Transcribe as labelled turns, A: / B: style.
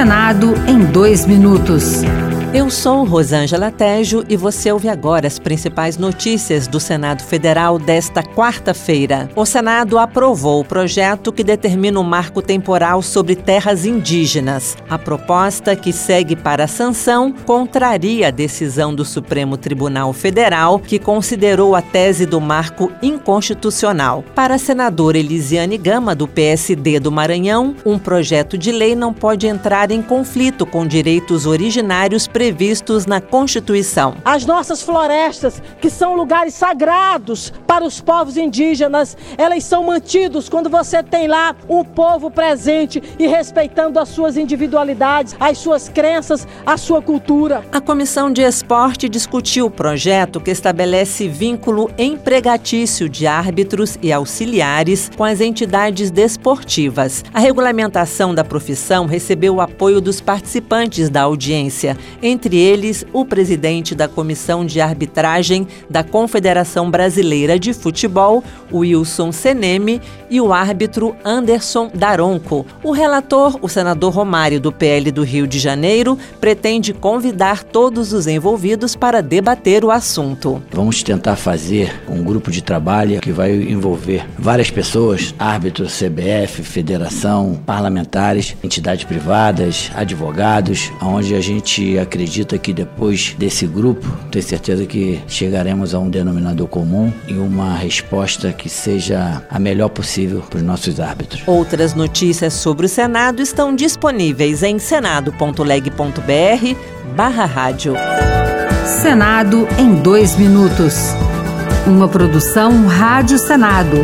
A: Senado em dois minutos.
B: Eu sou Rosângela Tejo e você ouve agora as principais notícias do Senado Federal desta quarta-feira. O Senado aprovou o projeto que determina o marco temporal sobre terras indígenas. A proposta, que segue para a sanção, contraria a decisão do Supremo Tribunal Federal, que considerou a tese do marco inconstitucional. Para a senadora Elisiane Gama, do PSD do Maranhão, um projeto de lei não pode entrar em conflito com direitos originários previstos na Constituição.
C: As nossas florestas, que são lugares sagrados para os povos indígenas, elas são mantidos quando você tem lá um povo presente e respeitando as suas individualidades, as suas crenças, a sua cultura.
B: A Comissão de Esporte discutiu o projeto que estabelece vínculo empregatício de árbitros e auxiliares com as entidades desportivas. A regulamentação da profissão recebeu o apoio dos participantes da audiência, entre eles o presidente da Comissão de Arbitragem da Confederação Brasileira de Futebol, Wilson Seneme, e o árbitro Anderson Daronco. O relator, o senador Romário do PL do Rio de Janeiro, pretende convidar todos os envolvidos para debater o assunto.
D: Vamos tentar fazer um grupo de trabalho que vai envolver várias pessoas, árbitros, CBF, federação, parlamentares, entidades privadas, advogados, onde a gente acredita que depois desse grupo, tenho certeza que chegaremos a um denominador comum e uma resposta que seja a melhor possível para os nossos árbitros.
B: Outras notícias sobre o Senado estão disponíveis em senado.leg.br barra rádio.
A: Senado em dois minutos. Uma produção Rádio Senado.